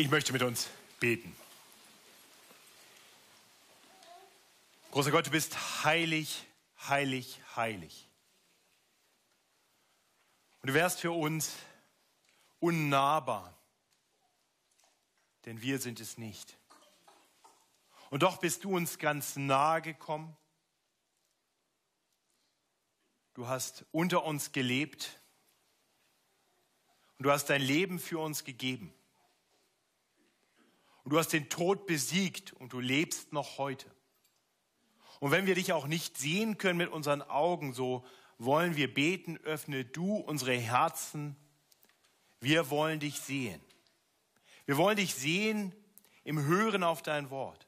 Ich möchte mit uns beten. Großer Gott, du bist heilig, heilig, heilig. Und du wärst für uns unnahbar, denn wir sind es nicht. Und doch bist du uns ganz nahe gekommen. Du hast unter uns gelebt und du hast dein Leben für uns gegeben. Und du hast den Tod besiegt und du lebst noch heute. Und wenn wir dich auch nicht sehen können mit unseren Augen, so wollen wir beten, öffne du unsere Herzen. Wir wollen dich sehen. Wir wollen dich sehen im Hören auf dein Wort.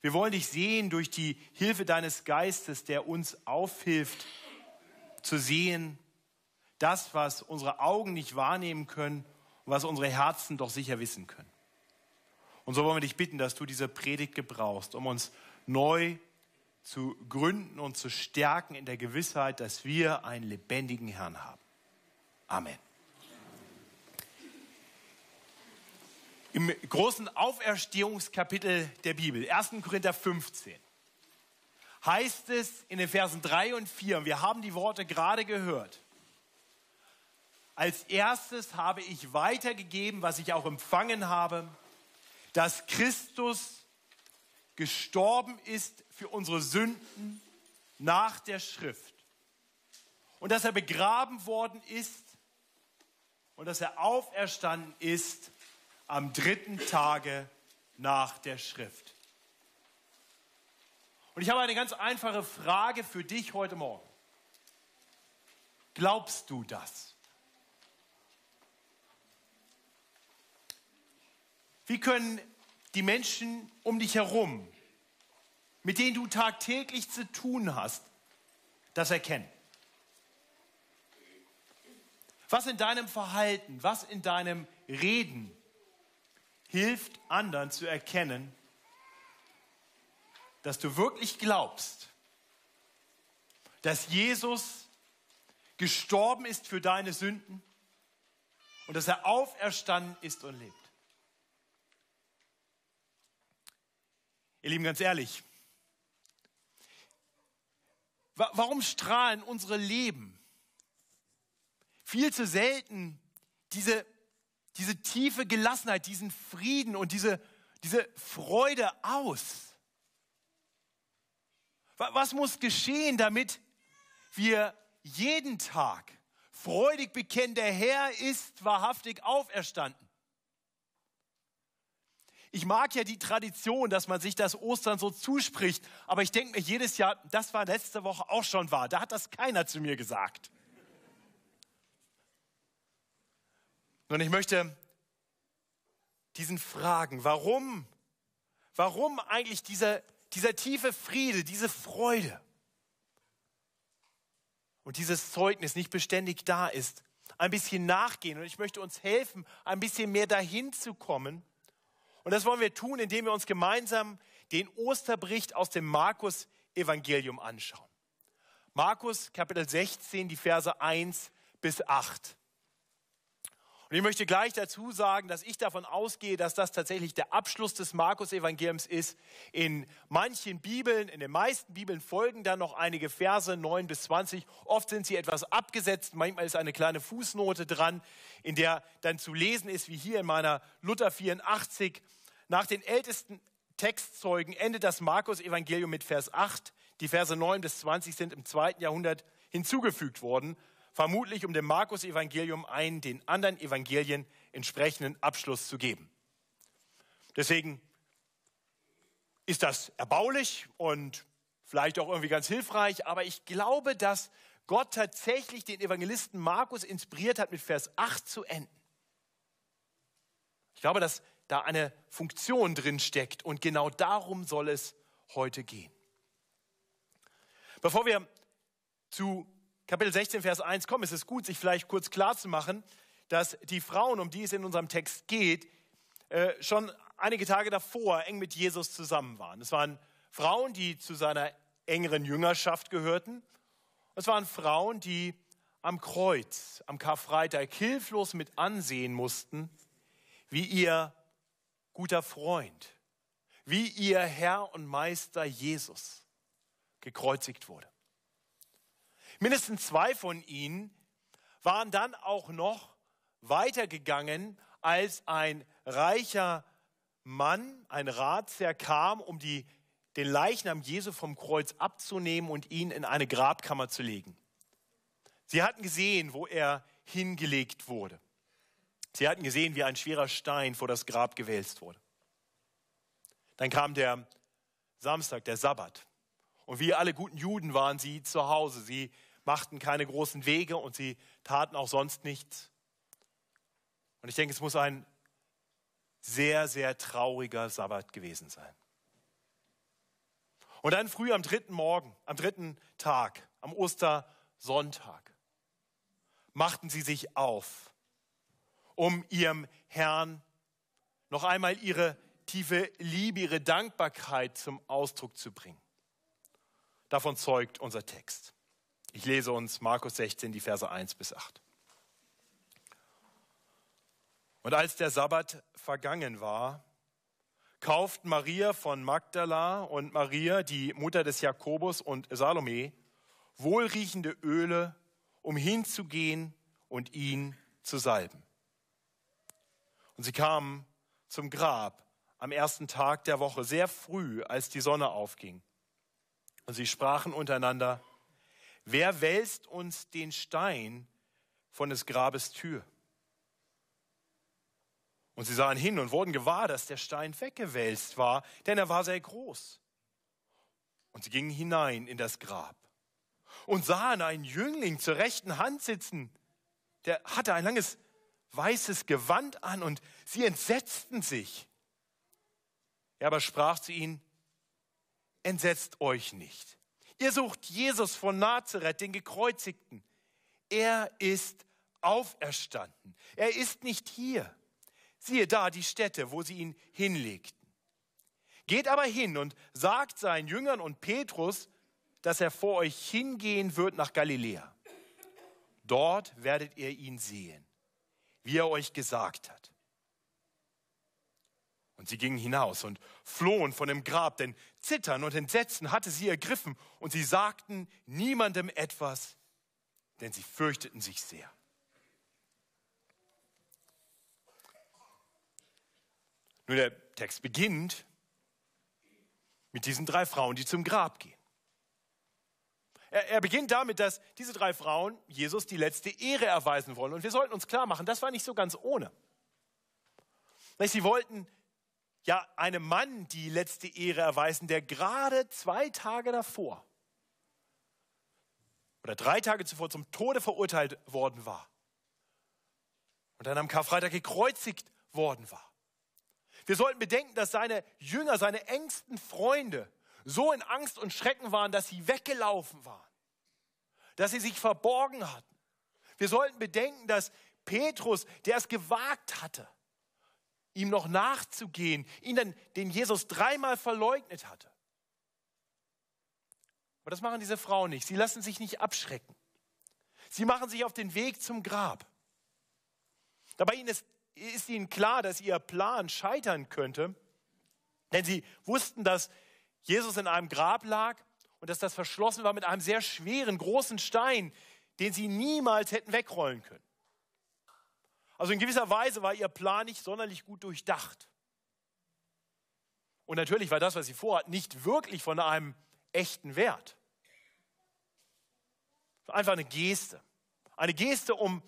Wir wollen dich sehen durch die Hilfe deines Geistes, der uns aufhilft zu sehen, das, was unsere Augen nicht wahrnehmen können und was unsere Herzen doch sicher wissen können. Und so wollen wir dich bitten, dass du diese Predigt gebrauchst, um uns neu zu gründen und zu stärken in der Gewissheit, dass wir einen lebendigen Herrn haben. Amen. Im großen Auferstehungskapitel der Bibel, 1. Korinther 15, heißt es in den Versen 3 und 4, und wir haben die Worte gerade gehört, als erstes habe ich weitergegeben, was ich auch empfangen habe, dass Christus gestorben ist für unsere Sünden nach der Schrift und dass er begraben worden ist und dass er auferstanden ist am dritten Tage nach der Schrift. Und ich habe eine ganz einfache Frage für dich heute Morgen. Glaubst du das? Wie können die Menschen um dich herum, mit denen du tagtäglich zu tun hast, das erkennen? Was in deinem Verhalten, was in deinem Reden hilft anderen zu erkennen, dass du wirklich glaubst, dass Jesus gestorben ist für deine Sünden und dass er auferstanden ist und lebt. Ihr Lieben, ganz ehrlich, warum strahlen unsere Leben viel zu selten diese, diese tiefe Gelassenheit, diesen Frieden und diese, diese Freude aus? Was muss geschehen, damit wir jeden Tag freudig bekennen, der Herr ist wahrhaftig auferstanden? Ich mag ja die Tradition, dass man sich das Ostern so zuspricht, aber ich denke mir jedes Jahr, das war letzte Woche auch schon wahr. Da hat das keiner zu mir gesagt. Und ich möchte diesen fragen, warum, warum eigentlich dieser, dieser tiefe Friede, diese Freude und dieses Zeugnis nicht beständig da ist, ein bisschen nachgehen. Und ich möchte uns helfen, ein bisschen mehr dahin zu kommen und das wollen wir tun, indem wir uns gemeinsam den Osterbericht aus dem Markus-Evangelium anschauen. Markus Kapitel 16, die Verse 1 bis 8. Und ich möchte gleich dazu sagen, dass ich davon ausgehe, dass das tatsächlich der Abschluss des Markus-Evangeliums ist. In manchen Bibeln, in den meisten Bibeln folgen dann noch einige Verse 9 bis 20. Oft sind sie etwas abgesetzt, manchmal ist eine kleine Fußnote dran, in der dann zu lesen ist, wie hier in meiner Luther 84. Nach den ältesten Textzeugen endet das Markus-Evangelium mit Vers 8. Die Verse 9 bis 20 sind im zweiten Jahrhundert hinzugefügt worden vermutlich um dem Markus-Evangelium einen den anderen Evangelien entsprechenden Abschluss zu geben. Deswegen ist das erbaulich und vielleicht auch irgendwie ganz hilfreich, aber ich glaube, dass Gott tatsächlich den Evangelisten Markus inspiriert hat, mit Vers 8 zu enden. Ich glaube, dass da eine Funktion drin steckt und genau darum soll es heute gehen. Bevor wir zu Kapitel 16, Vers 1 kommen, ist es gut, sich vielleicht kurz klar zu machen, dass die Frauen, um die es in unserem Text geht, äh, schon einige Tage davor eng mit Jesus zusammen waren. Es waren Frauen, die zu seiner engeren Jüngerschaft gehörten. Es waren Frauen, die am Kreuz, am Karfreitag hilflos mit ansehen mussten, wie ihr guter Freund, wie ihr Herr und Meister Jesus gekreuzigt wurde. Mindestens zwei von ihnen waren dann auch noch weitergegangen, als ein reicher Mann, ein Ratsherr kam, um die, den Leichnam Jesu vom Kreuz abzunehmen und ihn in eine Grabkammer zu legen. Sie hatten gesehen, wo er hingelegt wurde. Sie hatten gesehen, wie ein schwerer Stein vor das Grab gewälzt wurde. Dann kam der Samstag, der Sabbat. Und wie alle guten Juden waren sie zu Hause. Sie machten keine großen Wege und sie taten auch sonst nichts. Und ich denke, es muss ein sehr, sehr trauriger Sabbat gewesen sein. Und dann früh am dritten Morgen, am dritten Tag, am Ostersonntag, machten sie sich auf, um ihrem Herrn noch einmal ihre tiefe Liebe, ihre Dankbarkeit zum Ausdruck zu bringen. Davon zeugt unser Text. Ich lese uns Markus 16, die Verse 1 bis 8. Und als der Sabbat vergangen war, kauften Maria von Magdala und Maria, die Mutter des Jakobus und Salome, wohlriechende Öle, um hinzugehen und ihn zu salben. Und sie kamen zum Grab am ersten Tag der Woche, sehr früh, als die Sonne aufging. Und sie sprachen untereinander, wer wälzt uns den Stein von des Grabes Tür? Und sie sahen hin und wurden gewahr, dass der Stein weggewälzt war, denn er war sehr groß. Und sie gingen hinein in das Grab und sahen einen Jüngling zur rechten Hand sitzen. Der hatte ein langes weißes Gewand an und sie entsetzten sich. Er aber sprach zu ihnen, entsetzt euch nicht. Ihr sucht Jesus von Nazareth, den Gekreuzigten. Er ist auferstanden. Er ist nicht hier. Siehe da die Stätte, wo sie ihn hinlegten. Geht aber hin und sagt seinen Jüngern und Petrus, dass er vor euch hingehen wird nach Galiläa. Dort werdet ihr ihn sehen, wie er euch gesagt hat. Und sie gingen hinaus und flohen von dem Grab, denn Zittern und Entsetzen hatte sie ergriffen und sie sagten niemandem etwas, denn sie fürchteten sich sehr. Nur der Text beginnt mit diesen drei Frauen, die zum Grab gehen. Er, er, beginnt damit, dass diese drei Frauen Jesus die letzte Ehre erweisen wollen. Und wir sollten uns klar machen, das war nicht so ganz ohne. Sie wollten ja einem Mann die letzte Ehre erweisen, der gerade zwei Tage davor oder drei Tage zuvor zum Tode verurteilt worden war und dann am Karfreitag gekreuzigt worden war. Wir sollten bedenken, dass seine Jünger, seine engsten Freunde so in Angst und Schrecken waren, dass sie weggelaufen waren, dass sie sich verborgen hatten. Wir sollten bedenken, dass Petrus, der es gewagt hatte, ihm noch nachzugehen, ihn dann, den Jesus dreimal verleugnet hatte. Aber das machen diese Frauen nicht. Sie lassen sich nicht abschrecken. Sie machen sich auf den Weg zum Grab. Dabei ist ist ihnen klar, dass ihr Plan scheitern könnte, denn sie wussten, dass Jesus in einem Grab lag und dass das verschlossen war mit einem sehr schweren, großen Stein, den sie niemals hätten wegrollen können. Also in gewisser Weise war ihr Plan nicht sonderlich gut durchdacht. Und natürlich war das, was sie vorhat, nicht wirklich von einem echten Wert. Einfach eine Geste. Eine Geste, um,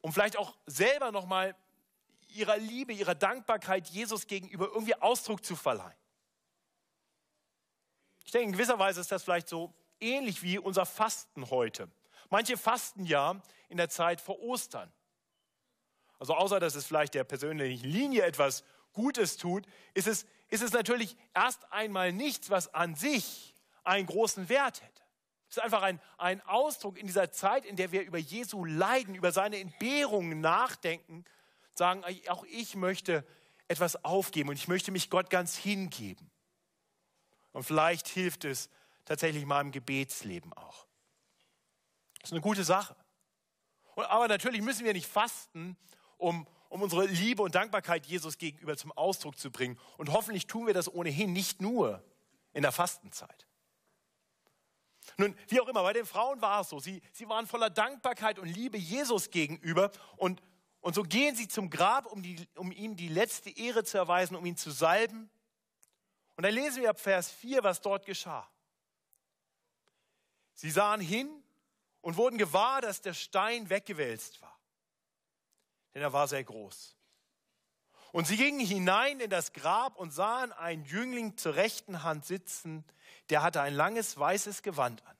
um vielleicht auch selber nochmal ihrer Liebe, ihrer Dankbarkeit Jesus gegenüber irgendwie Ausdruck zu verleihen. Ich denke, in gewisser Weise ist das vielleicht so ähnlich wie unser Fasten heute. Manche fasten ja in der Zeit vor Ostern. Also außer dass es vielleicht der persönlichen Linie etwas Gutes tut, ist es, ist es natürlich erst einmal nichts, was an sich einen großen Wert hätte. Es ist einfach ein, ein Ausdruck in dieser Zeit, in der wir über Jesu Leiden, über seine Entbehrungen nachdenken, sagen, auch ich möchte etwas aufgeben und ich möchte mich Gott ganz hingeben. Und vielleicht hilft es tatsächlich meinem Gebetsleben auch. Das ist eine gute Sache. aber natürlich müssen wir nicht fasten, um, um unsere Liebe und Dankbarkeit Jesus gegenüber zum Ausdruck zu bringen. Und hoffentlich tun wir das ohnehin nicht nur in der Fastenzeit. Nun, wie auch immer, bei den Frauen war es so. Sie, sie waren voller Dankbarkeit und Liebe Jesus gegenüber. Und, und so gehen sie zum Grab, um, die, um ihm die letzte Ehre zu erweisen, um ihn zu salben. Und dann lesen wir ab Vers 4, was dort geschah. Sie sahen hin und wurden gewahr, dass der Stein weggewälzt war. Denn er war sehr groß. Und sie gingen hinein in das Grab und sahen einen Jüngling zur rechten Hand sitzen, der hatte ein langes weißes Gewand an.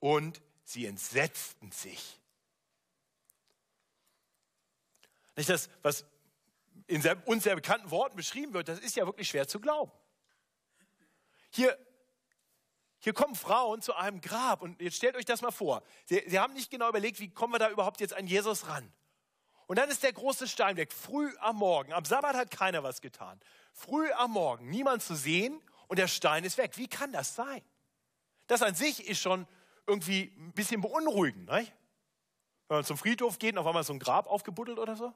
Und sie entsetzten sich. Nicht das, was in sehr, uns sehr bekannten Worten beschrieben wird, das ist ja wirklich schwer zu glauben. Hier, hier kommen Frauen zu einem Grab und jetzt stellt euch das mal vor. Sie, sie haben nicht genau überlegt, wie kommen wir da überhaupt jetzt an Jesus ran. Und dann ist der große Stein weg, früh am Morgen. Am Sabbat hat keiner was getan. Früh am Morgen, niemand zu sehen und der Stein ist weg. Wie kann das sein? Das an sich ist schon irgendwie ein bisschen beunruhigend. Nicht? Wenn man zum Friedhof geht und auf einmal so ein Grab aufgebuddelt oder so.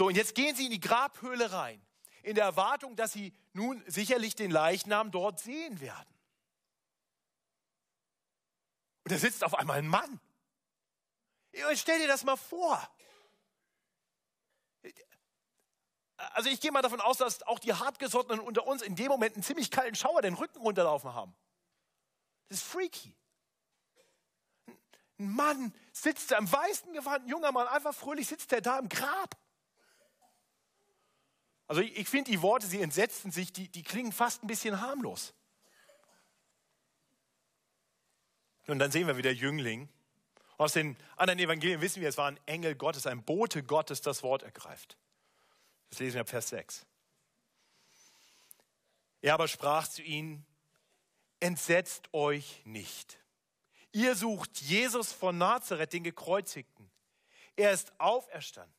So, und jetzt gehen sie in die Grabhöhle rein, in der Erwartung, dass sie nun sicherlich den Leichnam dort sehen werden. Und da sitzt auf einmal ein Mann. Stell dir das mal vor. Also ich gehe mal davon aus, dass auch die Hartgesottenen unter uns in dem Moment einen ziemlich kalten Schauer den Rücken runterlaufen haben. Das ist freaky. Ein Mann sitzt da im weißen Gewand, ein junger Mann, einfach fröhlich sitzt er da im Grab. Also ich, finde die Worte, sie entsetzten sich, die, die klingen fast ein bisschen harmlos. Und dann sehen wir wieder Jüngling. Aus den anderen Evangelien wissen wir, es war ein Engel Gottes, ein Bote Gottes, das Wort ergreift. Das lesen wir ab Vers 6. Er aber sprach zu ihnen, entsetzt euch nicht. Ihr sucht Jesus von Nazareth, den Gekreuzigten. Er ist auferstanden.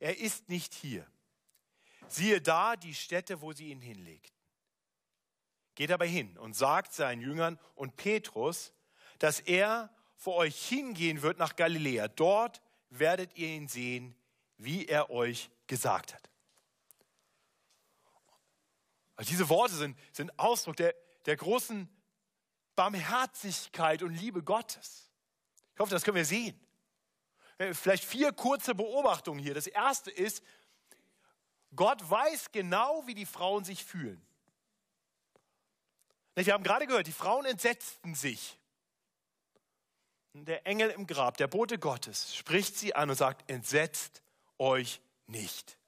Er ist nicht hier. Siehe da die Stätte, wo sie ihn hinlegten. Geht aber hin und sagt seinen Jüngern und Petrus, dass er vor euch hingehen wird nach Galiläa. Dort werdet ihr ihn sehen, wie er euch gesagt hat. Also diese Worte sind, sind Ausdruck der, der großen Barmherzigkeit und Liebe Gottes. Ich hoffe, das können wir sehen. Äh, vielleicht vier kurze Beobachtungen hier. Das erste ist, Gott weiß genau, wie die Frauen sich fühlen. Wir haben gerade gehört, die Frauen entsetzten sich. Der Engel im Grab, der Bote Gottes, spricht sie an und sagt, entsetzt euch nicht.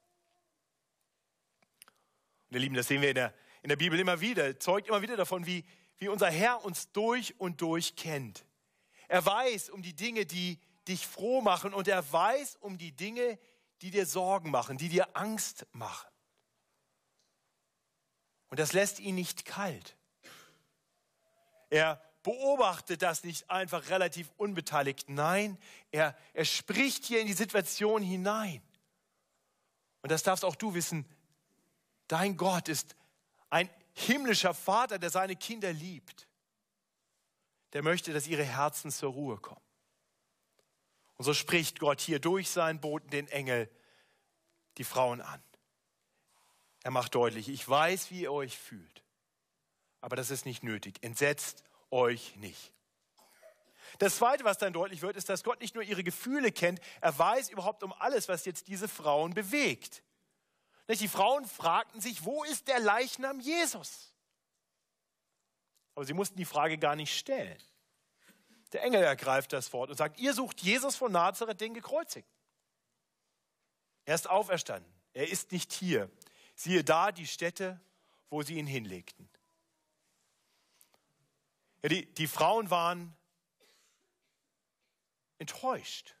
Und ihr Lieben, das sehen wir in der, in der Bibel immer wieder, zeugt immer wieder davon, wie, wie unser Herr uns durch und durch kennt. Er weiß um die Dinge, die dich froh machen und er weiß um die Dinge, die dir Sorgen machen, die dir Angst machen. Und das lässt ihn nicht kalt. Er beobachtet das nicht einfach relativ unbeteiligt. Nein, er, er spricht hier in die Situation hinein. Und das darfst auch du wissen. Dein Gott ist ein himmlischer Vater, der seine Kinder liebt. Der möchte, dass ihre Herzen zur Ruhe kommen. Und so spricht Gott hier durch seinen Boten, den Engel, die Frauen an. Er macht deutlich, ich weiß, wie ihr euch fühlt, aber das ist nicht nötig. Entsetzt euch nicht. Das Zweite, was dann deutlich wird, ist, dass Gott nicht nur ihre Gefühle kennt, er weiß überhaupt um alles, was jetzt diese Frauen bewegt. Die Frauen fragten sich, wo ist der Leichnam Jesus? Aber sie mussten die Frage gar nicht stellen. Der Engel ergreift das Wort und sagt, ihr sucht Jesus von Nazareth, den gekreuzigt. Er ist auferstanden. Er ist nicht hier. Siehe da die Stätte, wo sie ihn hinlegten. Ja, die, die Frauen waren enttäuscht.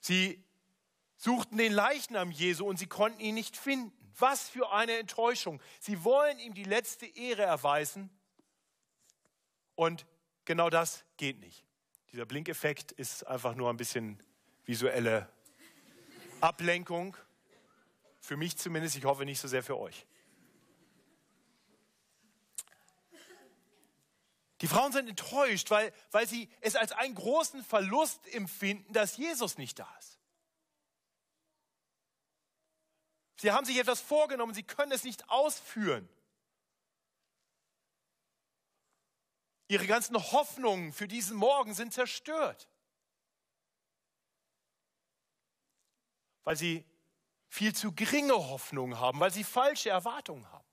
Sie suchten den Leichnam Jesu und sie konnten ihn nicht finden. Was für eine Enttäuschung. Sie wollen ihm die letzte Ehre erweisen und genau das geht nicht. Dieser Blinkeffekt ist einfach nur ein bisschen visuelle Ablenkung. Für mich zumindest, ich hoffe nicht so sehr für euch. Die Frauen sind enttäuscht, weil, weil sie es als einen großen Verlust empfinden, dass Jesus nicht da ist. Sie haben sich etwas vorgenommen, sie können es nicht ausführen. Ihre ganzen Hoffnungen für diesen Morgen sind zerstört, weil sie viel zu geringe Hoffnungen haben, weil sie falsche Erwartungen haben.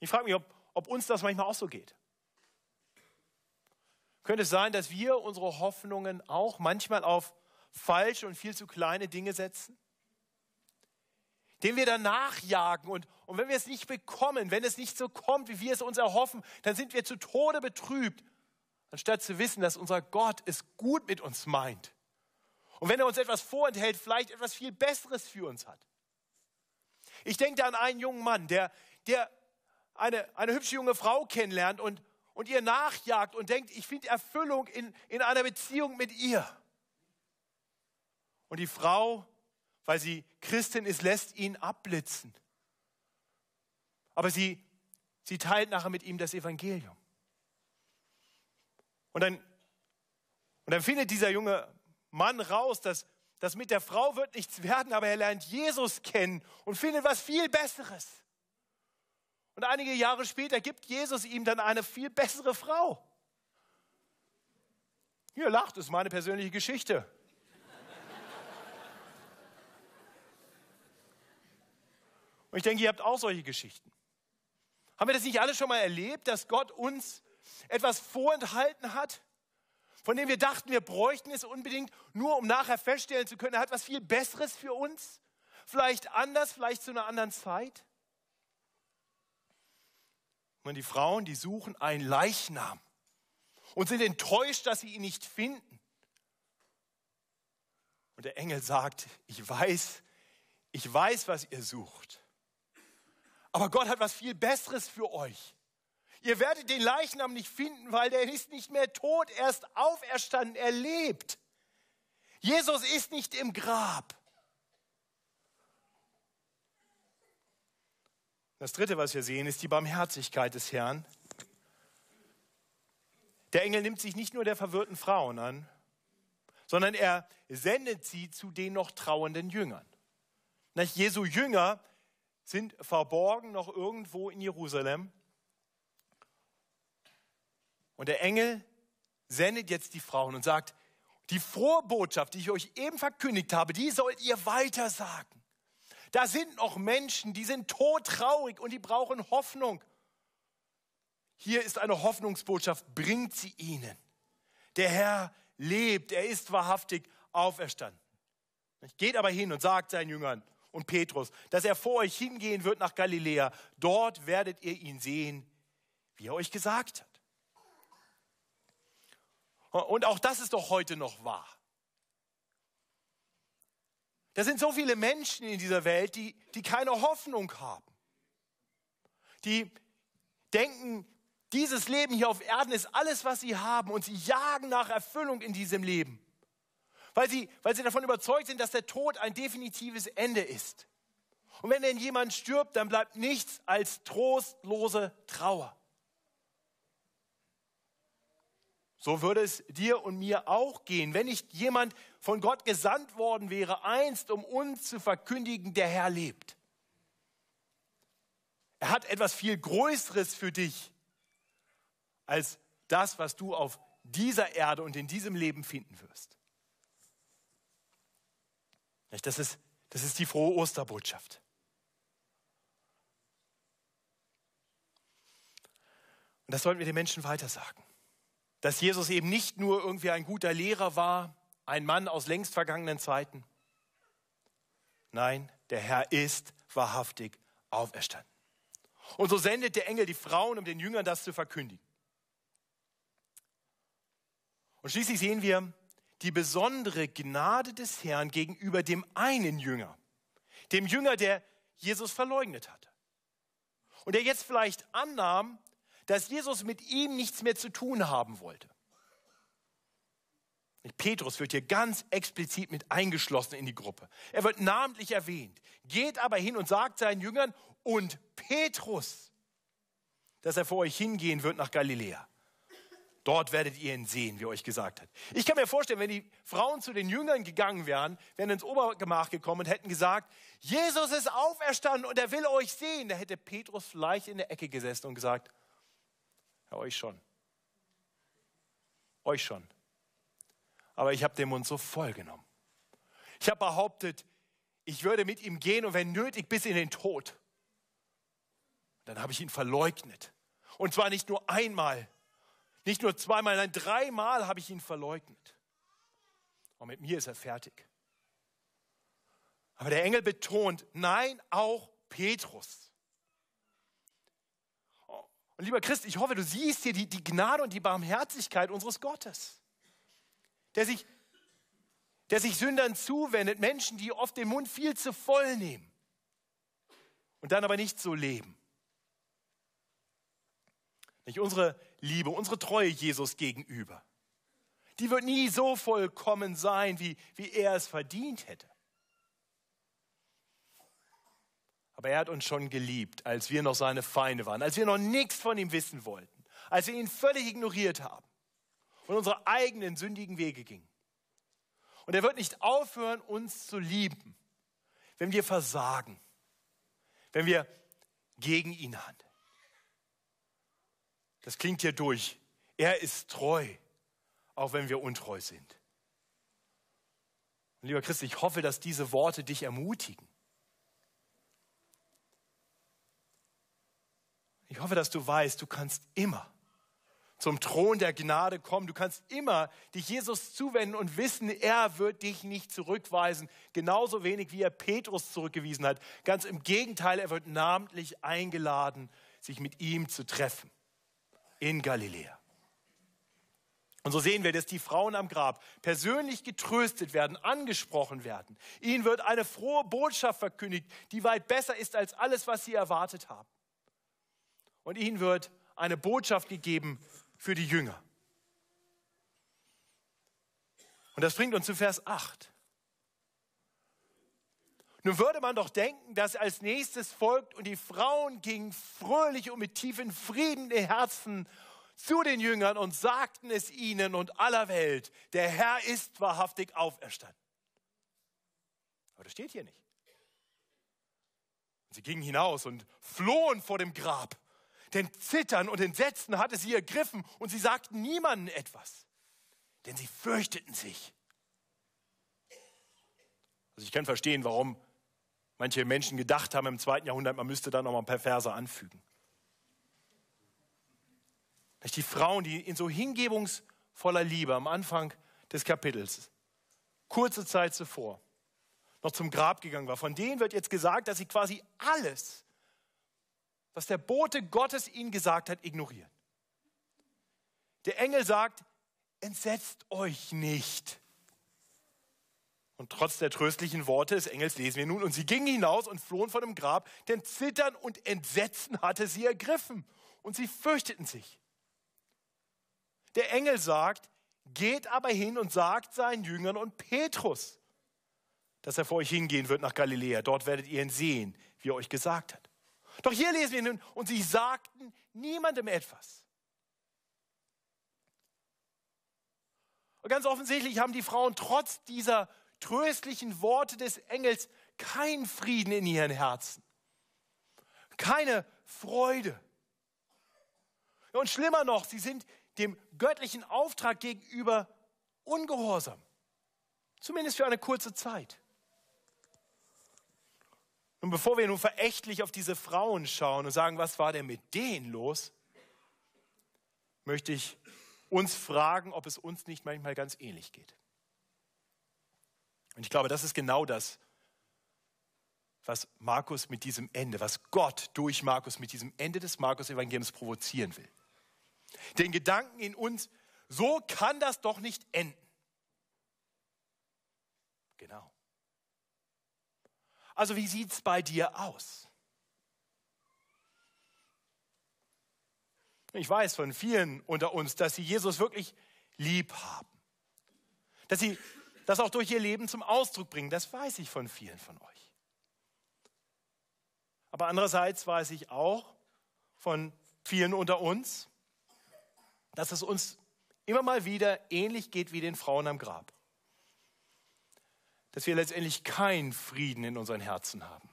Ich frage mich, ob, ob uns das manchmal auch so geht. Könnte es sein, dass wir unsere Hoffnungen auch manchmal auf falsche und viel zu kleine Dinge setzen? Dem wir dann nachjagen und, und wenn wir es nicht bekommen, wenn es nicht so kommt, wie wir es uns erhoffen, dann sind wir zu Tode betrübt, anstatt zu wissen, dass unser Gott es gut mit uns meint. Und wenn er uns etwas vorenthält, vielleicht etwas viel Besseres für uns hat. Ich denke da an einen jungen Mann, der, der eine, eine hübsche junge Frau kennenlernt und, und ihr nachjagt und denkt, ich finde Erfüllung in, in einer Beziehung mit ihr. Und die Frau, weil sie Christin ist, lässt ihn abblitzen. Aber sie, sie teilt nachher mit ihm das Evangelium. Und dann, und dann findet dieser junge Mann raus, dass, dass mit der Frau wird nichts werden, aber er lernt Jesus kennen und findet was viel Besseres. Und einige Jahre später gibt Jesus ihm dann eine viel bessere Frau. Ihr lacht, ist meine persönliche Geschichte. Und ich denke, ihr habt auch solche Geschichten. Haben wir das nicht alle schon mal erlebt, dass Gott uns etwas vorenthalten hat, von dem wir dachten, wir bräuchten es unbedingt, nur um nachher feststellen zu können, er hat was viel Besseres für uns? Vielleicht anders, vielleicht zu einer anderen Zeit? Und die Frauen, die suchen einen Leichnam und sind enttäuscht, dass sie ihn nicht finden. Und der Engel sagt, ich weiß, ich weiß, was ihr sucht. Aber Gott hat was viel Besseres für euch. Ihr werdet den Leichnam nicht finden, weil der ist nicht mehr tot, er ist auferstanden, er lebt. Jesus ist nicht im Grab. Das dritte, was wir sehen, ist die Barmherzigkeit des Herrn. Der Engel nimmt sich nicht nur der verwirrten Frauen an, sondern er sendet sie zu den noch trauernden Jüngern. Nach Jesu Jünger sind verborgen noch irgendwo in Jerusalem. Und der Engel sendet jetzt die Frauen und sagt, die frohe Botschaft, die ich euch eben verkündigt habe, die sollt ihr weiter sagen. Da sind noch Menschen, die sind todtraurig und die brauchen Hoffnung. Hier ist eine Hoffnungsbotschaft, bringt sie ihnen. Der Herr lebt, er ist wahrhaftig auferstanden. Geht aber hin und sagt seinen Jüngern und Petrus, dass er vor euch hingehen wird nach Galiläa. Dort werdet ihr ihn sehen, wie er euch gesagt hat. Und auch das ist doch heute noch wahr. Da sind so viele Menschen in dieser Welt, die, die keine Hoffnung haben. Die denken, dieses Leben hier auf Erden ist alles, was sie haben und sie jagen nach Erfüllung in diesem Leben. Weil sie, weil sie davon überzeugt sind, dass der Tod ein definitives Ende ist. Und wenn denn jemand stirbt, dann bleibt nichts als trostlose Trauer. So würde es dir und mir auch gehen, wenn nicht jemand von Gott gesandt worden wäre, einst um uns zu verkündigen, der Herr lebt. Er hat etwas viel Größeres für dich als das, was du auf dieser Erde und in diesem Leben finden wirst. Das ist, das ist die frohe Osterbotschaft. Und das sollten wir den Menschen weitersagen dass Jesus eben nicht nur irgendwie ein guter Lehrer war, ein Mann aus längst vergangenen Zeiten. Nein, der Herr ist wahrhaftig auferstanden. Und so sendet der Engel die Frauen, um den Jüngern das zu verkündigen. Und schließlich sehen wir die besondere Gnade des Herrn gegenüber dem einen Jünger, dem Jünger, der Jesus verleugnet hatte. Und der jetzt vielleicht annahm, dass Jesus mit ihm nichts mehr zu tun haben wollte. Petrus wird hier ganz explizit mit eingeschlossen in die Gruppe. Er wird namentlich erwähnt, geht aber hin und sagt seinen Jüngern und Petrus. dass er vor euch hingehen wird nach Galiläa. Dort werdet ihr ihn sehen, wie er euch gesagt hat. Ich kann mir vorstellen, wenn die Frauen zu den Jüngern gegangen wären, wären ins Obergemach gekommen und hätten gesagt, Jesus ist auferstanden und er will euch sehen, da hätte Petrus vielleicht in der Ecke gesessen und gesagt, ja, euch schon. Euch schon. Aber ich habe den Mund so voll genommen. Ich habe behauptet, ich würde mit ihm gehen und wenn nötig bis in den Tod. Dann habe ich ihn verleugnet. Und zwar nicht nur einmal, nicht nur zweimal, nein, dreimal habe ich ihn verleugnet. Und mit mir ist er fertig. Aber der Engel betont, nein, auch Petrus. Und lieber Christ, ich hoffe, du siehst hier die, die Gnade und die Barmherzigkeit unseres Gottes, der sich, der sich Sündern zuwendet, Menschen, die oft den Mund viel zu voll nehmen und dann aber nicht so leben. Nicht unsere Liebe, unsere Treue Jesus gegenüber. Die wird nie so vollkommen sein, wie, wie er es verdient hätte. Aber er hat uns schon geliebt, als wir noch seine Feinde waren, als wir noch nichts von ihm wissen wollten, als wir ihn völlig ignoriert haben und unsere eigenen sündigen Wege gingen. Und er wird nicht aufhören, uns zu lieben, wenn wir versagen, wenn wir gegen ihn handeln. Das klingt hier durch. Er ist treu, auch wenn wir untreu sind. Und lieber Christ, ich hoffe, dass diese Worte dich ermutigen. Ich hoffe, dass du weißt, du kannst immer zum Thron der Gnade kommen. Du kannst immer dich Jesus zuwenden und wissen, er wird dich nicht zurückweisen, genauso wenig wie er Petrus zurückgewiesen hat. Ganz im Gegenteil, er wird namentlich eingeladen, sich mit ihm zu treffen in Galiläa. Und so sehen wir, dass die Frauen am Grab persönlich getröstet werden, angesprochen werden. Ihnen wird eine frohe Botschaft verkündigt, die weit besser ist als alles, was sie erwartet haben. Und ihnen wird eine Botschaft gegeben für die Jünger. Und das bringt uns zu Vers 8. Nun würde man doch denken, dass als nächstes folgt und die Frauen gingen fröhlich und mit tiefen Frieden in Herzen zu den Jüngern und sagten es ihnen und aller Welt, der Herr ist wahrhaftig auferstanden. Aber das steht hier nicht. Sie gingen hinaus und flohen vor dem Grab, denn Zittern und Entsetzen hatte sie ergriffen und sie sagten niemandem etwas, denn sie fürchteten sich. Also ich kann verstehen, warum manche Menschen gedacht haben im zweiten Jahrhundert, man müsste da noch mal ein paar Verse anfügen. Die Frauen, die in so hingebungsvoller Liebe am Anfang des Kapitels, kurze Zeit zuvor, noch zum Grab gegangen war, von denen wird jetzt gesagt, dass sie quasi alles, was der Bote Gottes ihnen gesagt hat, ignorieren. Der Engel sagt, entsetzt euch nicht. Und trotz der tröstlichen Worte des Engels lesen wir nun, und sie gingen hinaus und flohen von dem Grab, denn Zittern und Entsetzen hatte sie ergriffen und sie fürchteten sich. Der Engel sagt, geht aber hin und sagt seinen Jüngern und Petrus, dass er vor euch hingehen wird nach Galiläa. Dort werdet ihr ihn sehen, wie er euch gesagt hat. Doch hier lesen wir nun, und sie sagten niemandem etwas. Und ganz offensichtlich haben die Frauen trotz dieser tröstlichen Worte des Engels keinen Frieden in ihren Herzen, keine Freude. Und schlimmer noch, sie sind dem göttlichen Auftrag gegenüber ungehorsam, zumindest für eine kurze Zeit. Und bevor wir nun verächtlich auf diese Frauen schauen und sagen, was war denn mit denen los, möchte ich uns fragen, ob es uns nicht manchmal ganz ähnlich geht. Und ich glaube, das ist genau das, was Markus mit diesem Ende, was Gott durch Markus mit diesem Ende des Markus-Evangeliums provozieren will. Den Gedanken in uns, so kann das doch nicht enden. Genau. Also wie sieht es bei dir aus? Ich weiß von vielen unter uns, dass sie Jesus wirklich lieb haben. Dass sie das auch durch ihr Leben zum Ausdruck bringen. Das weiß ich von vielen von euch. Aber andererseits weiß ich auch von vielen unter uns, dass es uns immer mal wieder ähnlich geht wie den Frauen am Grab. Dass wir letztendlich keinen Frieden in unseren Herzen haben.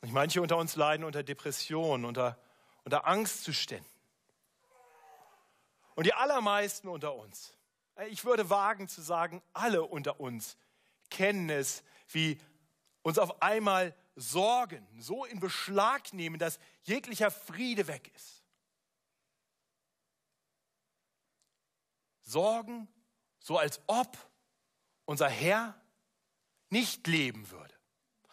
Und manche unter uns leiden unter Depressionen, unter, unter Angstzuständen. Und die allermeisten unter uns, ich würde wagen zu sagen, alle unter uns kennen es, wie uns auf einmal Sorgen so in Beschlag nehmen, dass jeglicher Friede weg ist. Sorgen, so als ob unser Herr nicht leben würde.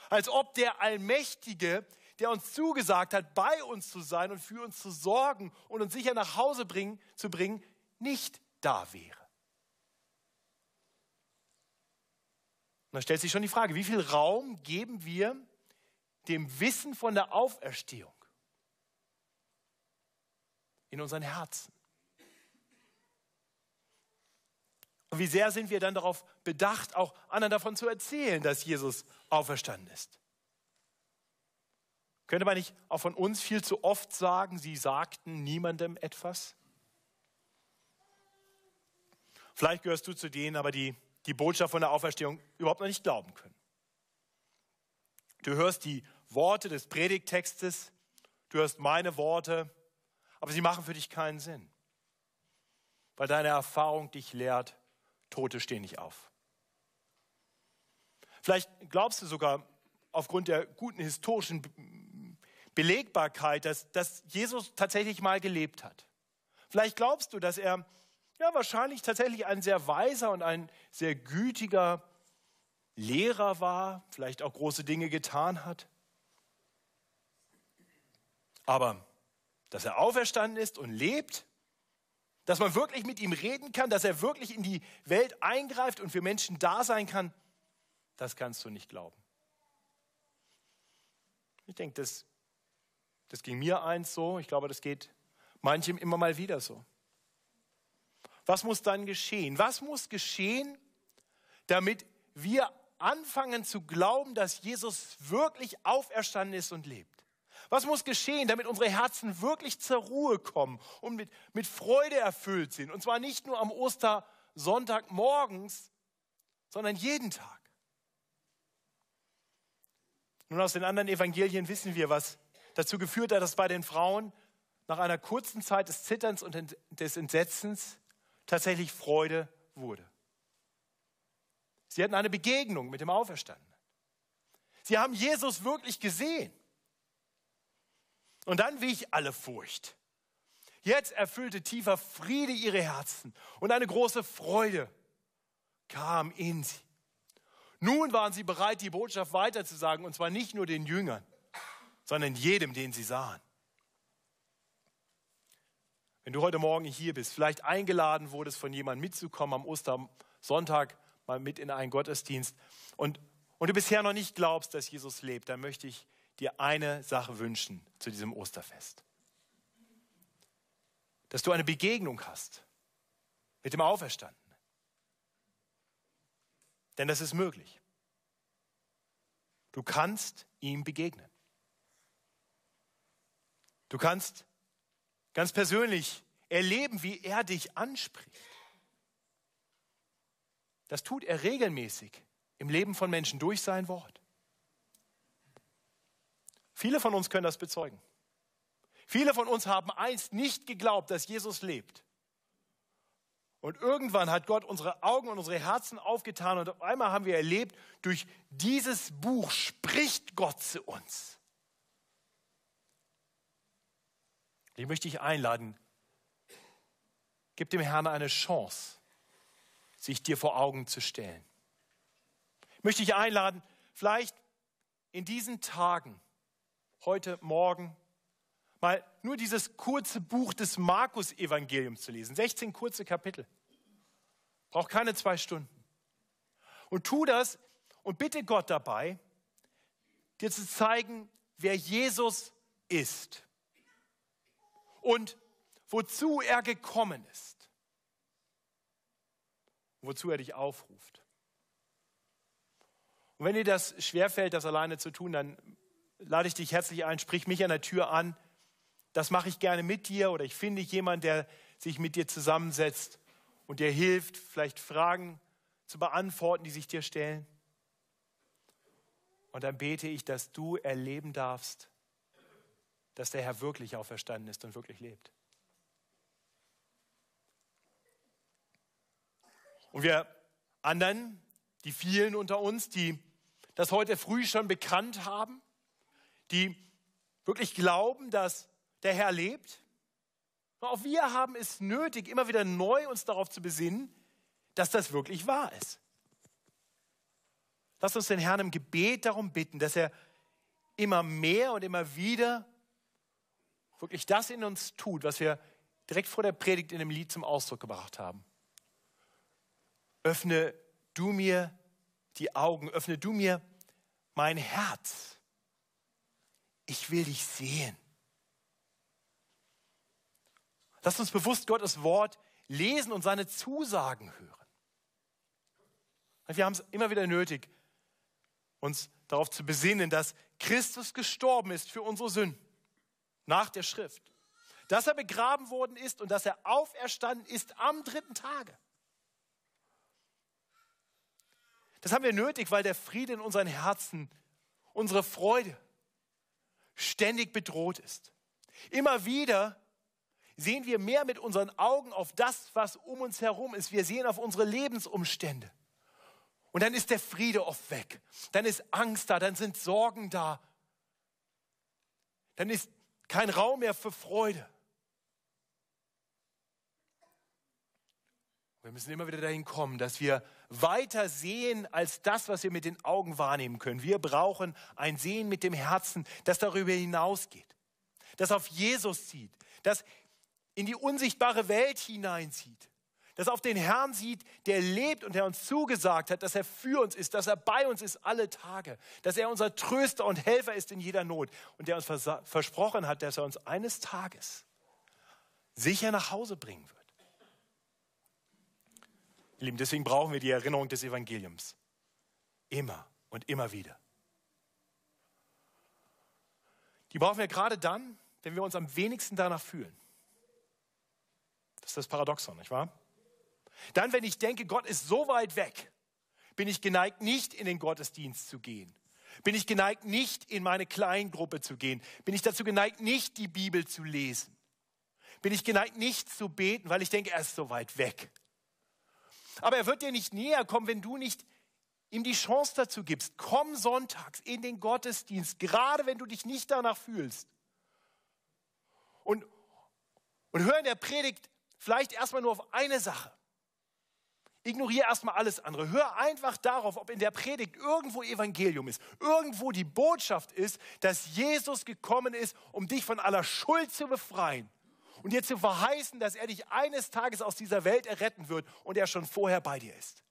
Als ob der Allmächtige, der uns zugesagt hat, bei uns zu sein und für uns zu sorgen und uns sicher nach Hause bringen, zu bringen, nicht da wäre. Und da stellt sich schon die Frage, wie viel Raum geben wir dem Wissen von der Auferstehung in unseren Herzen? Und wie sehr sind wir dann darauf bedacht, auch anderen davon zu erzählen, dass Jesus auferstanden ist? Könnte man nicht auch von uns viel zu oft sagen, sie sagten niemandem etwas? Vielleicht gehörst du zu denen, aber die die Botschaft von der Auferstehung überhaupt noch nicht glauben können. Du hörst die Worte des Predigtextes, du hörst meine Worte, aber sie machen für dich keinen Sinn, weil deine Erfahrung dich lehrt, Tote stehen nicht auf. Vielleicht glaubst du sogar aufgrund der guten historischen Belegbarkeit, dass, dass Jesus tatsächlich mal gelebt hat. Vielleicht glaubst du, dass er ja wahrscheinlich tatsächlich ein sehr weiser und ein sehr gütiger Lehrer war, vielleicht auch große Dinge getan hat. Aber dass er auferstanden ist und lebt, dass man wirklich mit ihm reden kann, dass er wirklich in die Welt eingreift und für Menschen da sein kann, das kannst du nicht glauben. Ich denke, das, das ging mir eins so, ich glaube, das geht manchem immer mal wieder so. Was muss dann geschehen? Was muss geschehen, damit wir anfangen zu glauben, dass Jesus wirklich auferstanden ist und lebt? Was muss geschehen, damit unsere Herzen wirklich zur Ruhe kommen und mit, mit Freude erfüllt sind? Und zwar nicht nur am Ostersonntag morgens, sondern jeden Tag. Nun, aus den anderen Evangelien wissen wir, was dazu geführt hat, dass bei den Frauen nach einer kurzen Zeit des Zitterns und des Entsetzens tatsächlich Freude wurde. Sie hatten eine Begegnung mit dem Auferstandenen. Sie haben Jesus wirklich gesehen. Und dann wich alle Furcht. Jetzt erfüllte tiefer Friede ihre Herzen und eine große Freude kam in sie. Nun waren sie bereit, die Botschaft weiterzusagen, und zwar nicht nur den Jüngern, sondern jedem, den sie sahen. Wenn du heute Morgen hier bist, vielleicht eingeladen wurdest, von jemandem mitzukommen am Ostersonntag mal mit in einen Gottesdienst und, und du bisher noch nicht glaubst, dass Jesus lebt, dann möchte ich dir eine Sache wünschen zu diesem Osterfest. Dass du eine Begegnung hast mit dem Auferstandenen. Denn das ist möglich. Du kannst ihm begegnen. Du kannst ganz persönlich erleben, wie er dich anspricht. Das tut er regelmäßig im Leben von Menschen durch sein Wort. Viele von uns können das bezeugen. Viele von uns haben einst nicht geglaubt, dass Jesus lebt. Und irgendwann hat Gott unsere Augen und unsere Herzen aufgetan und auf einmal haben wir erlebt, durch dieses Buch spricht Gott zu uns. Ich möchte dich einladen, gib dem Herrn eine Chance, sich dir vor Augen zu stellen. Ich möchte dich einladen, vielleicht in diesen Tagen heute Morgen mal nur dieses kurze Buch des Markus-Evangeliums zu lesen. 16 kurze Kapitel. Braucht keine zwei Stunden. Und tu das und bitte Gott dabei, dir zu zeigen, wer Jesus ist und wozu er gekommen ist. Wozu er dich aufruft. Und wenn dir das schwerfällt, das alleine zu tun, dann lade ich dich herzlich ein, sprich mich an der Tür an. Das mache ich gerne mit dir oder ich finde jemanden, der sich mit dir zusammensetzt und dir hilft, vielleicht Fragen zu beantworten, die sich dir stellen. Und dann bete ich, dass du erleben darfst, dass der Herr wirklich auferstanden ist und wirklich lebt. Und wir anderen, die vielen unter uns, die das heute früh schon bekannt haben, die wirklich glauben, dass der Herr lebt. Auch wir haben es nötig, immer wieder neu uns darauf zu besinnen, dass das wirklich wahr ist. Lass uns den Herrn im Gebet darum bitten, dass er immer mehr und immer wieder wirklich das in uns tut, was wir direkt vor der Predigt in dem Lied zum Ausdruck gebracht haben. Öffne du mir die Augen, öffne du mir mein Herz. Ich will dich sehen. Lass uns bewusst Gottes Wort lesen und seine Zusagen hören. Wir haben es immer wieder nötig, uns darauf zu besinnen, dass Christus gestorben ist für unsere Sünden, nach der Schrift. Dass er begraben worden ist und dass er auferstanden ist am dritten Tage. Das haben wir nötig, weil der Friede in unseren Herzen, unsere Freude ständig bedroht ist. Immer wieder sehen wir mehr mit unseren Augen auf das, was um uns herum ist. Wir sehen auf unsere Lebensumstände. Und dann ist der Friede oft weg. Dann ist Angst da, dann sind Sorgen da. Dann ist kein Raum mehr für Freude. Wir müssen immer wieder dahin kommen, dass wir weiter sehen als das, was wir mit den Augen wahrnehmen können. Wir brauchen ein Sehen mit dem Herzen, das darüber hinausgeht, das auf Jesus sieht, das in die unsichtbare Welt hineinzieht, das auf den Herrn sieht, der lebt und der uns zugesagt hat, dass er für uns ist, dass er bei uns ist alle Tage, dass er unser Tröster und Helfer ist in jeder Not und der uns versprochen hat, dass er uns eines Tages sicher nach Hause bringen wird. Lieben, deswegen brauchen wir die Erinnerung des Evangeliums. Immer und immer wieder. Die brauchen wir gerade dann, wenn wir uns am wenigsten danach fühlen. Das ist das Paradoxon, nicht wahr? Dann, wenn ich denke, Gott ist so weit weg, bin ich geneigt, nicht in den Gottesdienst zu gehen. Bin ich geneigt, nicht in meine Kleingruppe zu gehen. Bin ich dazu geneigt, nicht die Bibel zu lesen. Bin ich geneigt, nicht zu beten, weil ich denke, er ist so weit weg. Aber er wird dir nicht näher kommen, wenn du nicht ihm die Chance dazu gibst. Komm sonntags in den Gottesdienst, gerade wenn du dich nicht danach fühlst. Und, und hör in der Predigt vielleicht erstmal nur auf eine Sache. Ignoriere erstmal alles andere. Hör einfach darauf, ob in der Predigt irgendwo Evangelium ist, irgendwo die Botschaft ist, dass Jesus gekommen ist, um dich von aller Schuld zu befreien und dir zu verheißen, dass er dich eines Tages aus dieser Welt erretten wird und er schon vorher bei dir ist.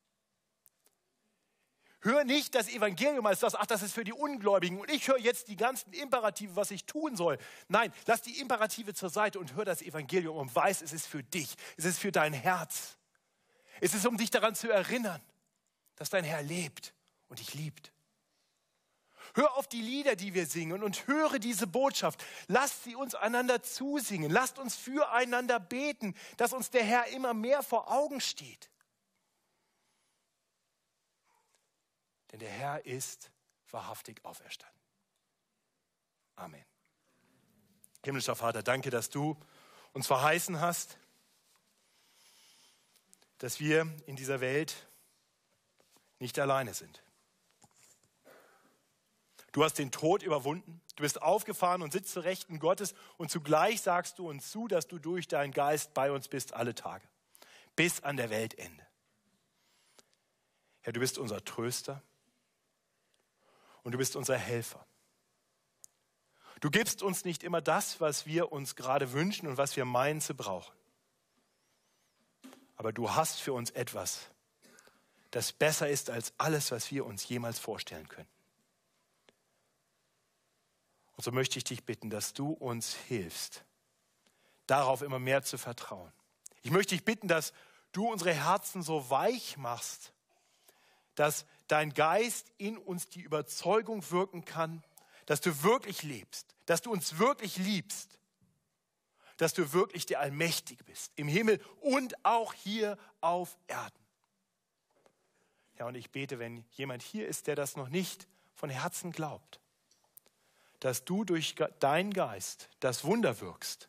Hör nicht das Evangelium als das, ach, das ist für die Ungläubigen und ich höre jetzt die ganzen Imperative, was ich tun soll. Nein, lass die Imperative zur Seite und hör das Evangelium und weiß, es ist für dich, es ist für dein Herz. Es ist, um dich daran zu erinnern, dass dein Herr lebt und dich liebt. Hör auf die Lieder, die wir singen und höre diese Botschaft. Lasst sie uns einander zusingen. Lasst uns füreinander beten, dass uns der Herr immer mehr vor Augen steht. Denn der Herr ist wahrhaftig auferstanden. Amen. Himmlischer Vater, danke, dass du uns verheißen hast, dass wir in dieser Welt nicht alleine sind. Du hast den Tod überwunden, du bist aufgefahren und sitzt zu Rechten Gottes und zugleich sagst du uns zu, dass du durch deinen Geist bei uns bist alle Tage, bis an der Weltende. Herr, du bist unser Tröster und du bist unser Helfer. Du gibst uns nicht immer das, was wir uns gerade wünschen und was wir meinen zu brauchen. Aber du hast für uns etwas, das besser ist als alles, was wir uns jemals vorstellen können. Und so möchte ich dich bitten, dass du uns hilfst, darauf immer mehr zu vertrauen. Ich möchte dich bitten, dass du unsere Herzen so weich machst, dass dein Geist in uns die Überzeugung wirken kann, dass du wirklich lebst, dass du uns wirklich liebst, dass du wirklich der Allmächtige bist, im Himmel und auch hier auf Erden. Ja, und ich bete, wenn jemand hier ist, der das noch nicht von Herzen glaubt, dass du durch deinen Geist das Wunder wirkst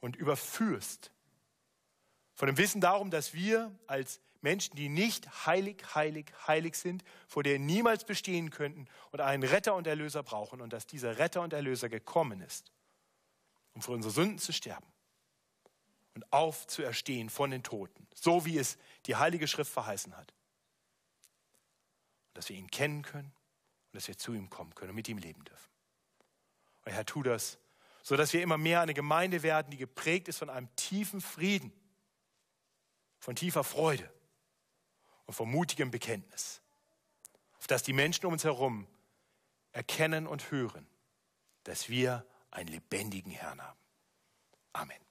und überführst von dem Wissen darum, dass wir als Menschen, die nicht heilig, heilig, heilig sind, vor der niemals bestehen könnten und einen Retter und Erlöser brauchen und dass dieser Retter und Erlöser gekommen ist, um für unsere Sünden zu sterben und aufzuerstehen von den Toten, so wie es die Heilige Schrift verheißen hat. Und dass wir ihn kennen können und dass wir zu ihm kommen können und mit ihm leben dürfen. Und Herr, tu das, sodass wir immer mehr eine Gemeinde werden, die geprägt ist von einem tiefen Frieden, von tiefer Freude und von mutigem Bekenntnis, auf dass die Menschen um uns herum erkennen und hören, dass wir einen lebendigen Herrn haben. Amen.